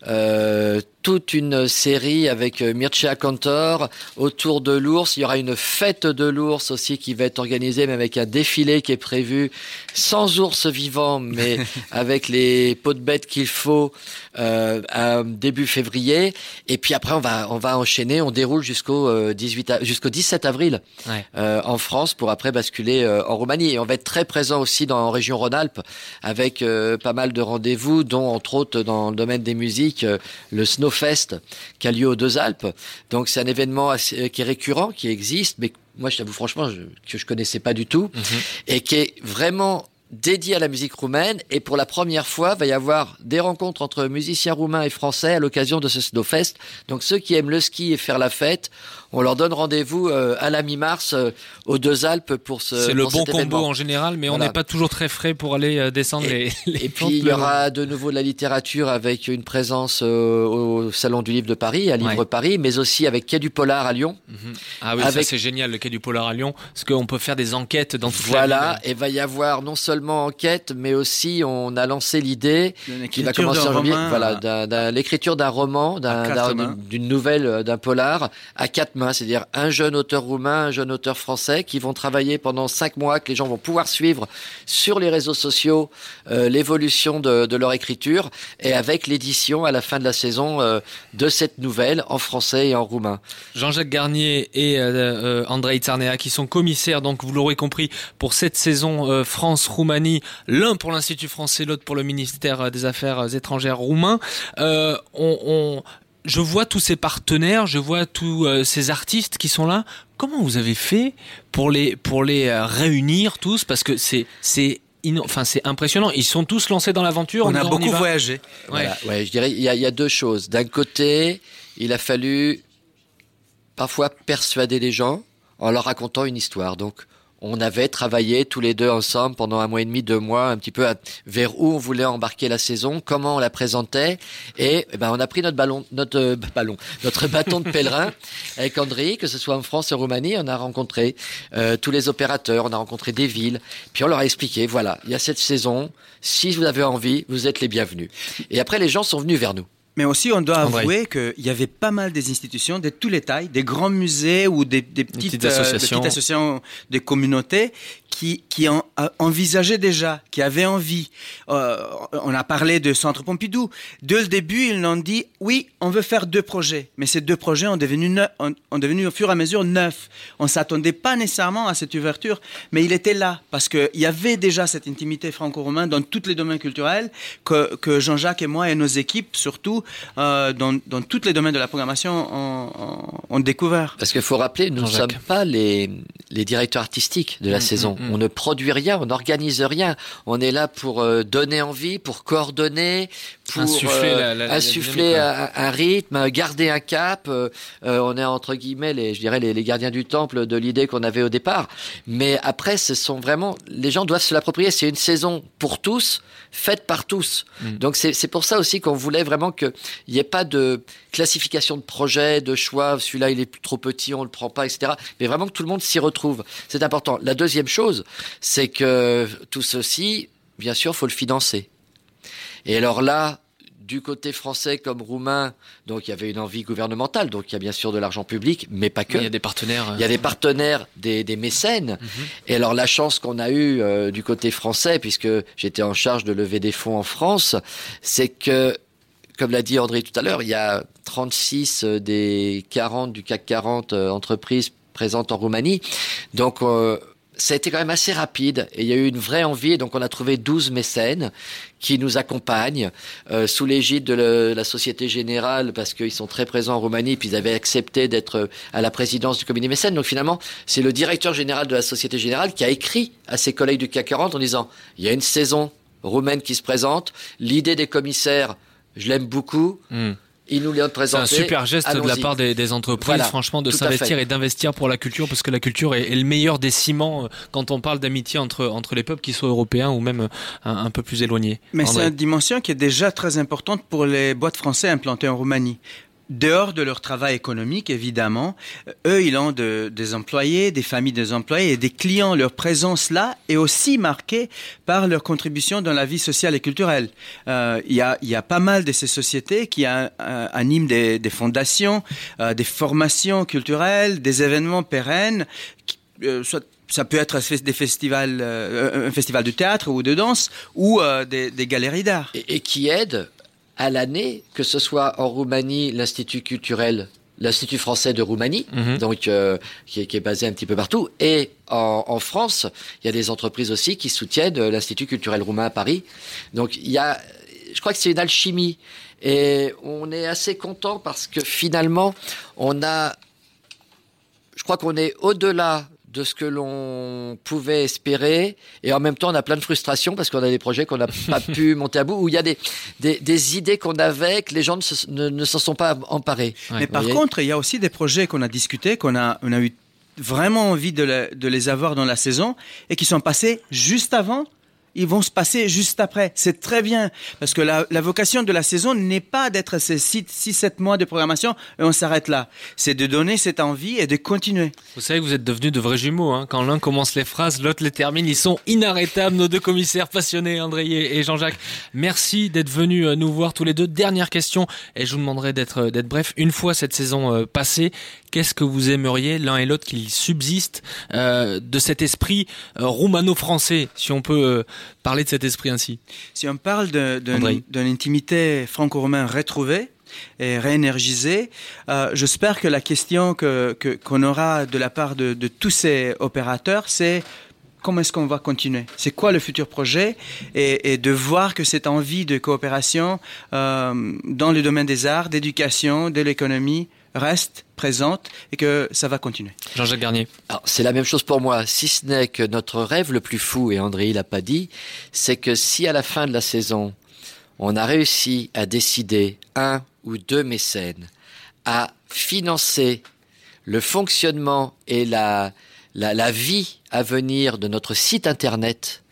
euh, toute une série avec euh, Mircea Cantor autour de l'ours. Il y aura une fête de l'ours aussi qui va être organisée, mais avec un défilé qui est prévu sans ours vivant, mais *laughs* avec les pots de bêtes qu'il faut euh, à début février. Et puis après on va on va enchaîner, on déroule jusqu'au euh, 18 a- jusqu'au 17 avril Ouais. euh, en France pour après basculer euh, en Roumanie. Et on va être très présent aussi dans en région Rhône-Alpes avec euh, pas mal de rendez-vous, dont entre autres dans le domaine des musiques, euh, le Snowfest qui a lieu aux Deux Alpes. Donc c'est un événement assez- euh, qui est récurrent, qui existe, mais moi je t'avoue franchement je, que je connaissais pas du tout Mhm. et qui est vraiment dédié à la musique roumaine et pour la première fois va y avoir des rencontres entre musiciens roumains et français à l'occasion de ce Snowfest. Donc ceux qui aiment le ski et faire la fête, on leur donne rendez-vous euh, à la mi-mars euh, aux Deux Alpes pour ce C'est le bon cet combo événement. en général, mais on n'est pas toujours très frais pour aller euh, descendre les, les Et puis il y aura de nouveau de la littérature avec une présence euh, au Salon du Livre de Paris, à Livre Ouais. Paris, mais aussi avec Quai du Polar à Lyon. Ah oui, ça avec- c'est génial, le quai du Polar à Lyon, parce qu'on peut faire des enquêtes dans toute Voilà, et va y avoir non seulement enquête, mais aussi on a lancé l'idée qui va commencer en janvier, voilà, l'écriture d'un roman, d'une nouvelle, d'un polar à quatre c'est-à-dire un jeune auteur roumain, un jeune auteur français qui vont travailler pendant cinq mois, que les gens vont pouvoir suivre sur les réseaux sociaux euh, l'évolution de, leur écriture et avec l'édition à la fin de la saison euh, de cette nouvelle en français et en roumain. Jean-Jacques Garnier et euh, euh, Andrei Tsarnea qui sont commissaires, donc vous l'aurez compris, pour cette saison France-Roumanie, l'un pour l'Institut français, l'autre pour le ministère des Affaires étrangères roumain. Je vois tous ces partenaires, je vois tous euh, ces artistes qui sont là. Comment vous avez fait pour les pour les euh, réunir tous? Parce que c'est c'est enfin c'est impressionnant. Ils sont tous lancés dans l'aventure. en On a disant, beaucoup voyagé. Ouais. Voilà, ouais, je dirais il y y a deux choses. D'un côté, il a fallu parfois persuader les gens en leur racontant une histoire. Donc, on avait travaillé tous les deux ensemble pendant un mois et demi, deux mois, un petit peu à- vers où on voulait embarquer la saison, comment on la présentait, et eh ben on a pris notre ballon, notre euh, *laughs* ballon, notre bâton de pèlerin *laughs* avec André, que ce soit en France ou en Roumanie, on a rencontré euh, tous les opérateurs, on a rencontré des villes, puis on leur a expliqué, voilà, il y a cette saison, si vous avez envie, vous êtes les bienvenus. Et après, les gens sont venus vers nous. Mais aussi, on doit André. avouer qu'il y avait pas mal des institutions de tous les tailles, des grands musées ou des, des petites, petites euh, associations. des petites associations de communautés qui, qui en, a- envisageaient déjà, qui avaient envie. Euh, on a parlé de Centre Pompidou. Dès le début, ils nous ont dit, oui, on veut faire deux projets. Mais ces deux projets ont devenu, neuf, ont, ont devenu au fur et à mesure neuf. On s'attendait pas nécessairement à cette ouverture, mais il était là parce qu'il y avait déjà cette intimité franco-romaine dans tous les domaines culturels que, que Jean-Jacques et moi et nos équipes, surtout euh, dans, dans tous les domaines de la programmation, ont, ont- découvert. Parce qu'il faut rappeler, nous ne sommes pas les, les directeurs artistiques de la saison. On ne produit rien, on n'organise rien. On est là pour euh, donner envie, pour coordonner, pour Insuffler euh, la- la- la insuffler dynamique, un, un rythme, garder un cap. Euh, on est entre guillemets, les, je dirais, les, les gardiens du temple de l'idée qu'on avait au départ. Mais après, ce sont vraiment, les gens doivent se l'approprier. C'est une saison pour tous, faite par tous. Mm. Donc c'est c'est pour ça aussi qu'on voulait vraiment qu'il n'y ait pas de classification de projet, de choix. Celui-là, il est trop petit, on le prend pas, etc. Mais vraiment que tout le monde s'y retrouve. C'est important. La deuxième chose, c'est que tout ceci, bien sûr, faut le financer. Et alors là, du côté français comme roumain, donc il y avait une envie gouvernementale, donc il y a bien sûr de l'argent public, mais pas que. Il y a des partenaires. Il y a des partenaires, des, des mécènes. Et alors la chance qu'on a eue euh, du côté français, puisque j'étais en charge de lever des fonds en France, c'est que, comme l'a dit André tout à l'heure, il y a 36 des 40 du CAC 40 euh, entreprises présentes en Roumanie. Donc euh, ça a été quand même assez rapide et il y a eu une vraie envie. Et donc on a trouvé 12 mécènes qui nous accompagnent euh, sous l'égide de la Société Générale parce qu'ils sont très présents en Roumanie puis ils avaient accepté d'être euh, à la présidence du comité mécène. Donc finalement, c'est le directeur général de la Société Générale qui a écrit à ses collègues du CAC 40 en disant il y a une saison roumaine qui se présente, l'idée des commissaires, je l'aime beaucoup. Hmm. Ils nous l'ont C'est un super geste de la part des, des entreprises, Voilà, franchement, de s'investir et d'investir pour la culture, parce que la culture est, est le meilleur des ciments euh, quand on parle d'amitié entre, entre les peuples, qu'ils soient européens ou même euh, un, un peu plus éloignés. Mais c'est une dimension qui est déjà très importante pour les boîtes françaises implantées en Roumanie. Dehors de leur travail économique, évidemment, euh, eux, ils ont de- des employés, des familles des employés et des clients. Leur présence là est aussi marquée par leur contribution dans la vie sociale et culturelle. Euh, Il y, a, y a pas mal de ces sociétés qui euh, animent des, des fondations, euh, des formations culturelles, des événements pérennes, euh, soit ça peut être des festivals, euh, un festival de théâtre ou de danse ou euh, des, des galeries d'art. et, qui aide à l'année, que ce soit en Roumanie, l'Institut culturel, l'Institut français de Roumanie, Mhm. donc euh, qui, est, qui est basé un petit peu partout, et en, en France, il y a des entreprises aussi qui soutiennent euh, l'Institut culturel roumain à Paris. Donc il y a, je crois que c'est une alchimie, et on est assez content parce que finalement, on a, je crois qu'on est au-delà de ce que l'on pouvait espérer et en même temps on a plein de frustrations parce qu'on a des projets qu'on n'a *laughs* pas pu monter à bout où il y a des, des, des idées qu'on avait que les gens ne se- ne ne s'en sont pas emparés. Ouais. Mais par voyez contre, il y a aussi des projets qu'on a discutés, qu'on a, on a eu vraiment envie de, le- de les avoir dans la saison et qui sont passés juste avant. Ils vont se passer juste après. C'est très bien. Parce que la, vocation de la saison n'est pas d'être ces 6-7 mois de programmation et on s'arrête là. C'est de donner cette envie et de continuer. Vous savez que vous êtes devenus de vrais jumeaux. Hein. Quand l'un commence les phrases, l'autre les termine. Ils sont inarrêtables, nos deux commissaires passionnés, André et Jean-Jacques. Merci d'être venus euh, nous voir tous les deux. Dernière question, et je vous demanderai d'être euh, bref. Une fois cette saison euh, passée, qu'est-ce que vous aimeriez l'un et l'autre qu'il subsiste de cet esprit euh, roumano-français, si on peut parler de cet esprit ainsi. Si on parle d'une intimité franco-romaine retrouvée et réénergisée, euh, j'espère que la question que que- qu'on aura de la part de, de tous ces opérateurs, c'est comment est-ce qu'on va continuer? C'est quoi le futur projet? Et, et de voir que cette envie de coopération euh, dans le domaine des arts, d'éducation, de l'économie reste présente et que ça va continuer. Jean-Jacques Garnier. C'est la même chose pour moi, si ce n'est que notre rêve le plus fou, et André l'a pas dit, c'est que si à la fin de la saison, on a réussi à décider un ou deux mécènes à financer le fonctionnement et la, la, la vie à venir de notre site internet,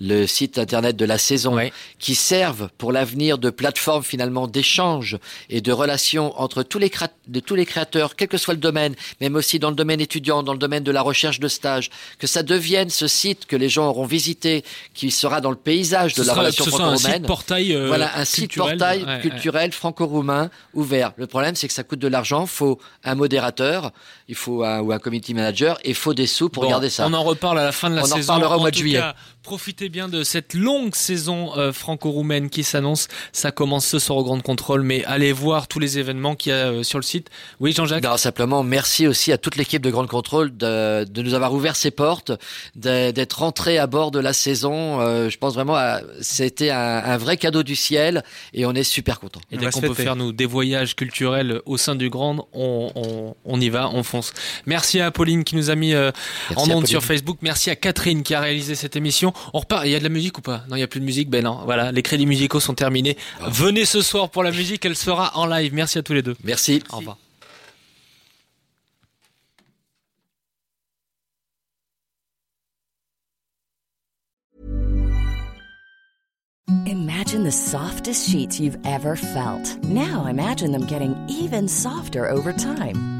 le site internet de la saison, qui servent pour l'avenir de plateforme finalement d'échange et de relations entre tous les, de tous les créateurs, quel que soit le domaine, même aussi dans le domaine étudiant, dans le domaine de la recherche de stage, que ça devienne ce site que les gens auront visité, qui sera dans le paysage de la relation franco-roumaine. portail euh, voilà, un site portail culturel franco-roumain ouvert. Le problème, c'est que ça coûte de l'argent. Faut un modérateur, il faut un, ou un community manager, et il faut des sous pour garder ça. On en reparle à la fin de la on saison. On en reparlera au mois de juillet. Profitez bien de cette longue saison euh, franco-roumaine qui s'annonce. Ça commence ce soir au Grand Contrôle, mais allez voir tous les événements qu'il y a euh, sur le site. Oui, Jean-Jacques Non, simplement, merci aussi à toute l'équipe de Grand Contrôle de, de, nous avoir ouvert ses portes, d'être rentré à bord de la saison. Euh, je pense vraiment, c'était un, un, vrai cadeau du ciel et on est super content. Et dès qu'on peut faire nous des voyages culturels au sein du Grand, on, on, on, y va, on fonce. Merci à Pauline qui nous a mis en onde sur Facebook. Merci à Catherine qui a réalisé cette émission. On Il y a de la musique ou pas? Non, il n'y a plus de musique. Ben non. Voilà, les crédits musicaux sont terminés. Venez ce soir pour la musique. Elle sera en live. Merci à tous les deux. Merci. Au revoir. Imagine the softest sheets you've ever felt. Now imagine them getting even softer over time.